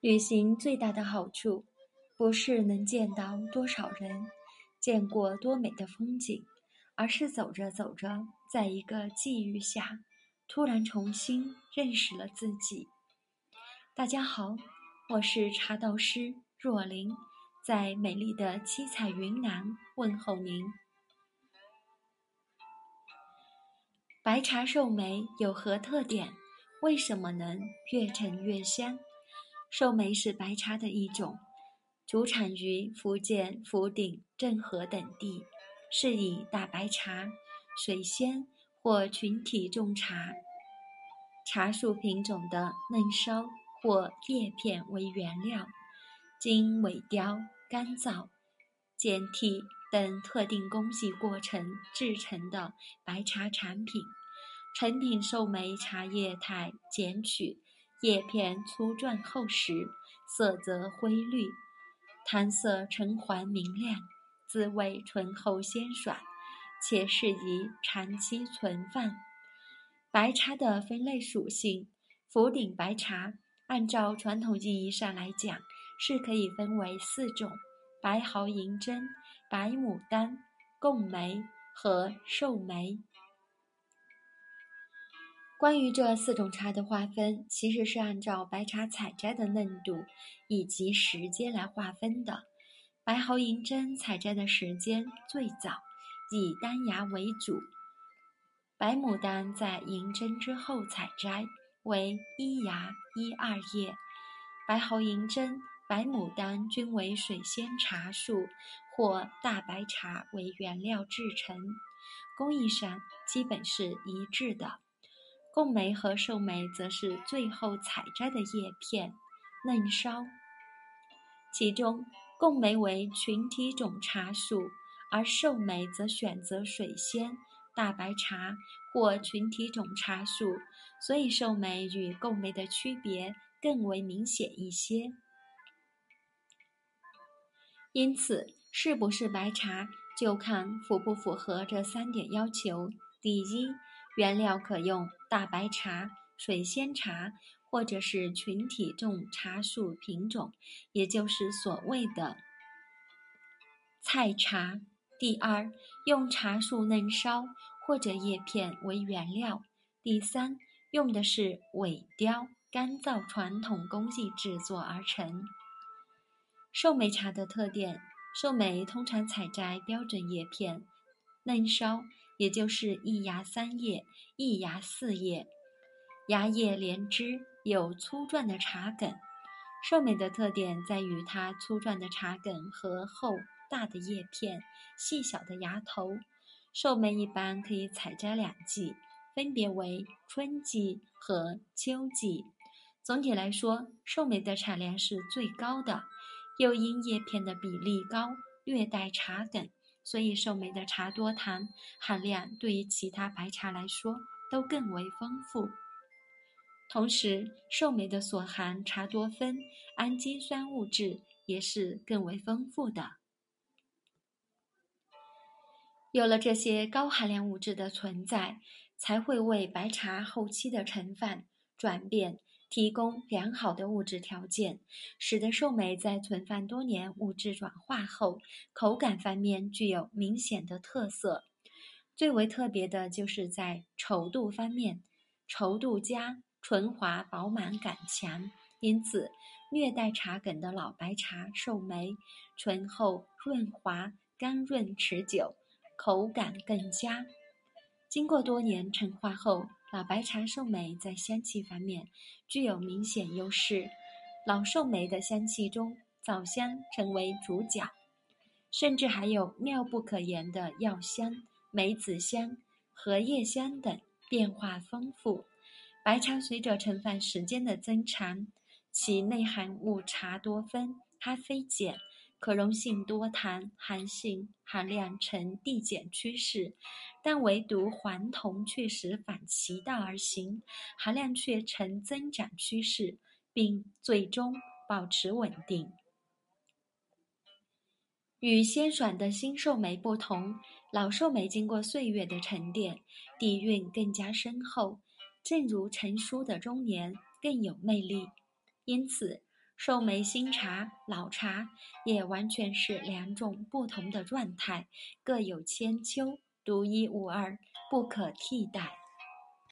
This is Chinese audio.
旅行最大的好处，不是能见到多少人，见过多美的风景，而是走着走着，在一个际遇下，突然重新认识了自己。大家好，我是茶道师若琳，在美丽的七彩云南问候您。白茶寿眉有何特点？为什么能越陈越香？寿眉是白茶的一种，主产于福建福鼎、政和等地，是以大白茶、水仙或群体种茶茶树品种的嫩梢或叶片为原料，经萎凋、干燥、剪剔等特定工序过程制成的白茶产品。成品寿眉茶叶态剪取。叶片粗壮厚实，色泽灰绿，汤色橙黄明亮，滋味醇厚鲜爽，且适宜长期存放。白茶的分类属性，福鼎白茶按照传统意义上来讲，是可以分为四种：白毫银针、白牡丹、贡眉和寿眉。关于这四种茶的划分，其实是按照白茶采摘的嫩度以及时间来划分的。白毫银针采摘的时间最早，以单芽为主；白牡丹在银针之后采摘，为一芽一二叶；白毫银针、白牡丹均为水仙茶树或大白茶为原料制成，工艺上基本是一致的。贡眉和寿眉则是最后采摘的叶片、嫩梢。其中，贡眉为群体种茶树，而寿眉则选择水仙、大白茶或群体种茶树，所以寿眉与贡眉的区别更为明显一些。因此，是不是白茶，就看符不符合这三点要求：第一，原料可用。大白茶、水仙茶，或者是群体种茶树品种，也就是所谓的菜茶。第二，用茶树嫩梢或者叶片为原料。第三，用的是萎凋、干燥传统工艺制作而成。寿眉茶的特点：寿眉通常采摘标准叶片、嫩梢。也就是一芽三叶，一芽四叶，芽叶连枝，有粗壮的茶梗。寿眉的特点在于它粗壮的茶梗和厚大的叶片、细小的芽头。寿眉一般可以采摘两季，分别为春季和秋季。总体来说，寿眉的产量是最高的，又因叶片的比例高，略带茶梗。所以，寿眉的茶多糖含量对于其他白茶来说都更为丰富。同时，寿眉的所含茶多酚、氨基酸物质也是更为丰富的。有了这些高含量物质的存在，才会为白茶后期的陈放转变。提供良好的物质条件，使得寿眉在存放多年、物质转化后，口感方面具有明显的特色。最为特别的就是在稠度方面，稠度佳、醇滑饱满感强，因此略带茶梗的老白茶寿眉醇厚润滑、甘润持久，口感更佳。经过多年陈化后。老白茶寿眉在香气方面具有明显优势，老寿眉的香气中，枣香成为主角，甚至还有妙不可言的药香、梅子香、荷叶香等，变化丰富。白茶随着盛放时间的增长，其内含物茶多酚、咖啡碱。可溶性多糖，含性含量呈递减趋势，但唯独黄酮确实反其道而行，含量却呈增长趋势，并最终保持稳定。与鲜爽的新寿眉不同，老寿眉经过岁月的沉淀，底蕴更加深厚，正如成熟的中年更有魅力。因此，寿眉新茶、老茶也完全是两种不同的状态，各有千秋，独一无二，不可替代。